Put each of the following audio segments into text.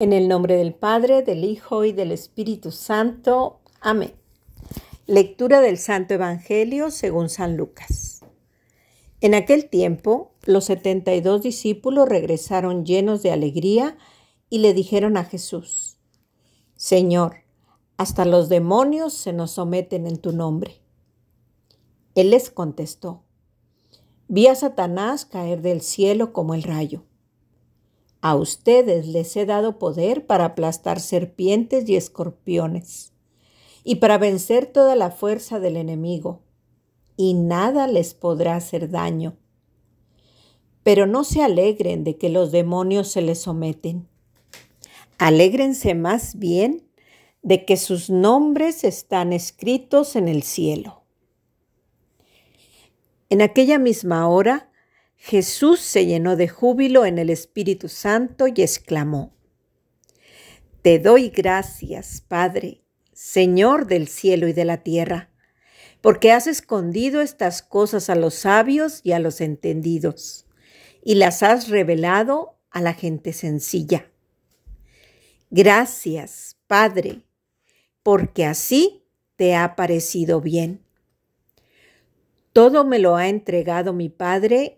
En el nombre del Padre, del Hijo y del Espíritu Santo. Amén. Lectura del Santo Evangelio según San Lucas. En aquel tiempo, los setenta y dos discípulos regresaron llenos de alegría y le dijeron a Jesús, Señor, hasta los demonios se nos someten en tu nombre. Él les contestó, vi a Satanás caer del cielo como el rayo. A ustedes les he dado poder para aplastar serpientes y escorpiones y para vencer toda la fuerza del enemigo, y nada les podrá hacer daño. Pero no se alegren de que los demonios se les someten. Alégrense más bien de que sus nombres están escritos en el cielo. En aquella misma hora, Jesús se llenó de júbilo en el Espíritu Santo y exclamó, Te doy gracias, Padre, Señor del cielo y de la tierra, porque has escondido estas cosas a los sabios y a los entendidos, y las has revelado a la gente sencilla. Gracias, Padre, porque así te ha parecido bien. Todo me lo ha entregado mi Padre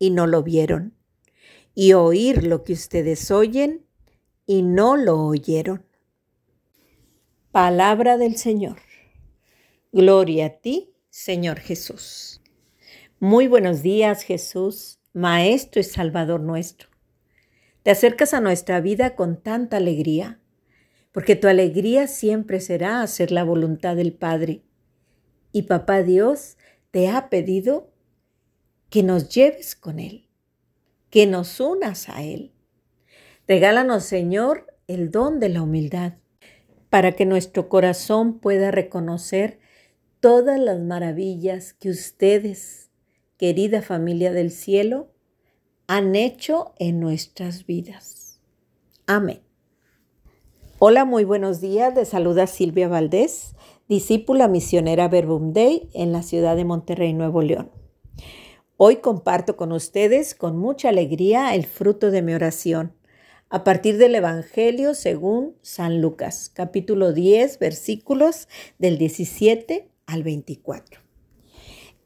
y no lo vieron, y oír lo que ustedes oyen y no lo oyeron. Palabra del Señor. Gloria a ti, Señor Jesús. Muy buenos días, Jesús, Maestro y Salvador nuestro. Te acercas a nuestra vida con tanta alegría, porque tu alegría siempre será hacer la voluntad del Padre. Y Papá Dios te ha pedido que nos lleves con Él, que nos unas a Él. Regálanos, Señor, el don de la humildad, para que nuestro corazón pueda reconocer todas las maravillas que ustedes, querida familia del cielo, han hecho en nuestras vidas. Amén. Hola, muy buenos días. Les saluda Silvia Valdés, discípula misionera Verbum Day en la ciudad de Monterrey, Nuevo León. Hoy comparto con ustedes con mucha alegría el fruto de mi oración a partir del Evangelio según San Lucas, capítulo 10, versículos del 17 al 24.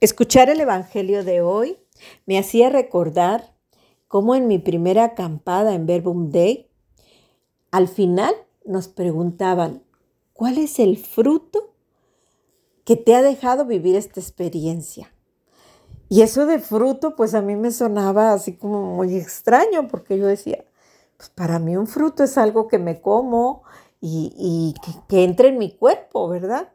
Escuchar el Evangelio de hoy me hacía recordar cómo en mi primera acampada en Verbum Day, al final nos preguntaban, ¿cuál es el fruto que te ha dejado vivir esta experiencia? Y eso de fruto, pues a mí me sonaba así como muy extraño, porque yo decía, pues para mí un fruto es algo que me como y, que, que entre en mi cuerpo, ¿verdad?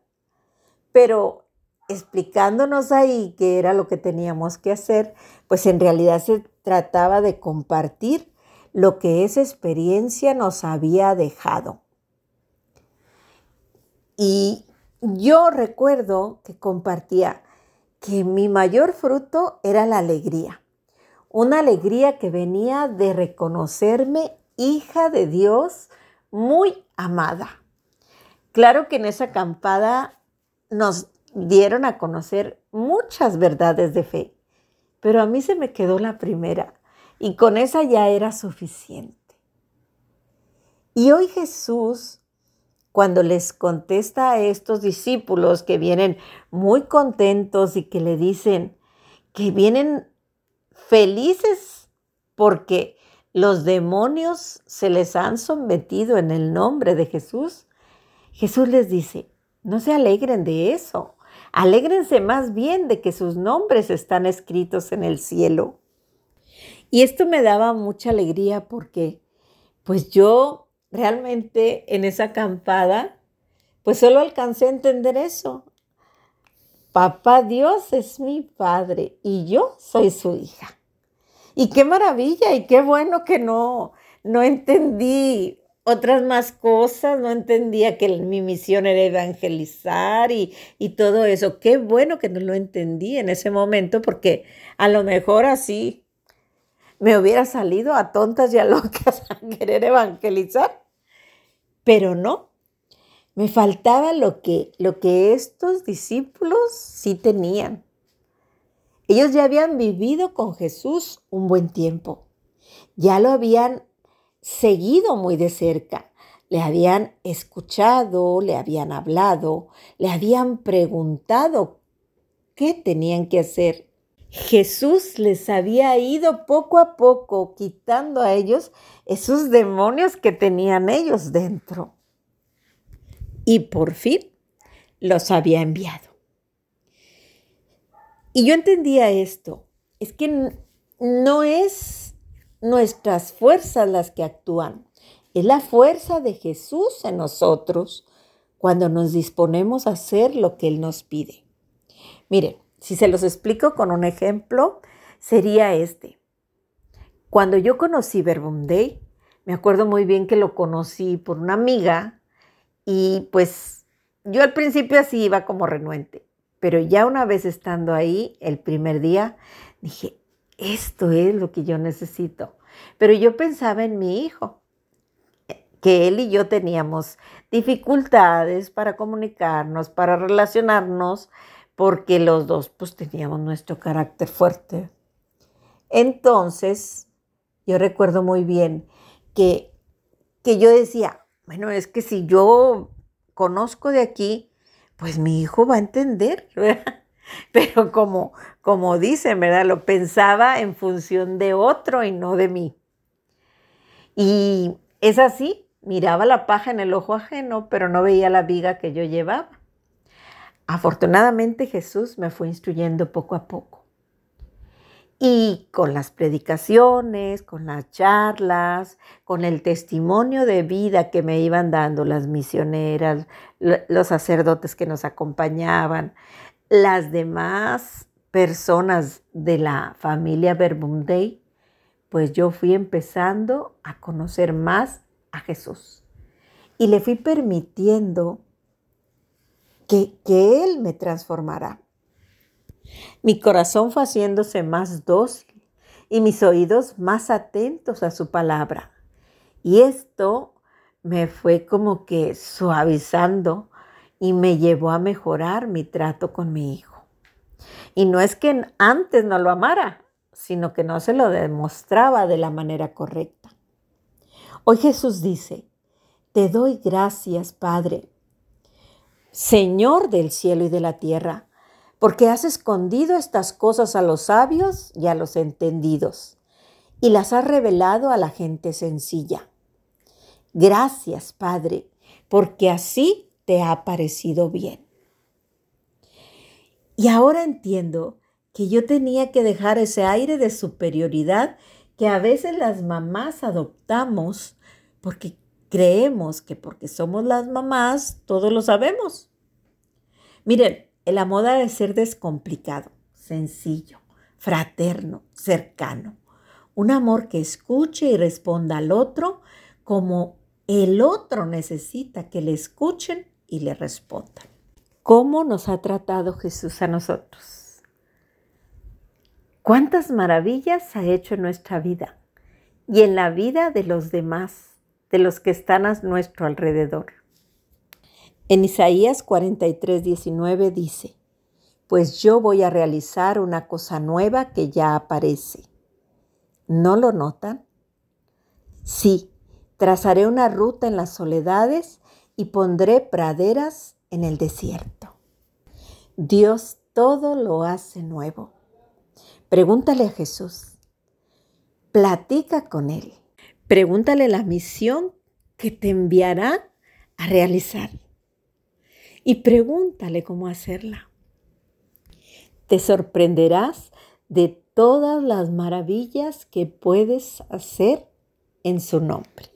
Pero explicándonos ahí qué era lo que teníamos que hacer, pues en realidad se trataba de compartir lo que esa experiencia nos había dejado. Y yo recuerdo que compartía, que mi mayor fruto era la alegría, una alegría que venía de reconocerme hija de Dios muy amada. Claro que en esa acampada nos dieron a conocer muchas verdades de fe, pero a mí se me quedó la primera y con esa ya era suficiente. Y hoy Jesús cuando les contesta a estos discípulos que vienen muy contentos y que le dicen que vienen felices porque los demonios se les han sometido en el nombre de Jesús, Jesús les dice, no se alegren de eso, alégrense más bien de que sus nombres están escritos en el cielo. Y esto me daba mucha alegría porque pues yo realmente en esa acampada, pues solo alcancé a entender eso. Papá Dios es mi padre y yo soy su hija. Y qué maravilla y qué bueno que no, no entendí otras más cosas, no entendía que mi misión era evangelizar y, y, todo eso. Qué bueno que no lo entendí en ese momento porque a lo mejor así me hubiera salido a tontas y a locas a querer evangelizar, pero no. Me faltaba lo que, lo que estos discípulos sí tenían. Ellos ya habían vivido con Jesús un buen tiempo. Ya lo habían seguido muy de cerca. Le habían escuchado, le habían hablado, le habían preguntado qué tenían que hacer. Jesús les había ido poco a poco quitando a ellos esos demonios que tenían ellos dentro. Y por fin los había enviado. Y yo entendía esto. Es que no es nuestras fuerzas las que actúan. Es la fuerza de Jesús en nosotros cuando nos disponemos a hacer lo que Él nos pide. Miren, si se los explico con un ejemplo, sería este. Cuando yo conocí Verbum Day, me acuerdo muy bien que lo conocí por una amiga y pues yo al principio así iba como renuente, pero ya una vez estando ahí, el primer día, dije, esto es lo que yo necesito. Pero yo pensaba en mi hijo, que él y yo teníamos dificultades para comunicarnos, para relacionarnos, porque los dos pues teníamos nuestro carácter fuerte. Entonces, yo recuerdo muy bien que, que yo decía, bueno, es que si yo conozco de aquí, pues mi hijo va a entender. Pero como, como dicen, ¿verdad? Lo pensaba en función de otro y no de mí. Y es así, miraba la paja en el ojo ajeno, pero no veía la viga que yo llevaba. Afortunadamente Jesús me fue instruyendo poco a poco. Y con las predicaciones, con las charlas, con el testimonio de vida que me iban dando las misioneras, los sacerdotes que nos acompañaban, las demás personas de la familia Verbundey, pues yo fui empezando a conocer más a Jesús y le fui permitiendo que, que Él me transformara. Mi corazón fue haciéndose más dócil y mis oídos más atentos a su palabra. Y esto me fue como que suavizando y me llevó a mejorar mi trato con mi hijo. Y no es que antes no lo amara, sino que no se lo demostraba de la manera correcta. Hoy Jesús dice, te doy gracias, Padre, Señor del cielo y de la tierra, porque has escondido estas cosas a los sabios y a los entendidos, y las has revelado a la gente sencilla. Gracias, Padre, porque así te ha parecido bien. Y ahora entiendo que yo tenía que dejar ese aire de superioridad que a veces las mamás adoptamos porque creemos que porque somos las mamás todo lo sabemos. Miren, el amor debe ser descomplicado, sencillo, fraterno, cercano. Un amor que escuche y responda al otro como el otro necesita que le escuchen y le respondan. ¿Cómo nos ha tratado Jesús a nosotros? ¿Cuántas maravillas ha hecho en nuestra vida y en la vida de los demás, de los que están a nuestro alrededor? En Isaías 43, 19 dice, pues yo voy a realizar una cosa nueva que ya aparece. ¿No lo notan? Sí, trazaré una ruta en las soledades y pondré praderas en el desierto. Dios todo lo hace nuevo. Pregúntale a Jesús. Platica con Él. Pregúntale la misión que te enviará a realizar. Y pregúntale cómo hacerla. Te sorprenderás de todas las maravillas que puedes hacer en su nombre.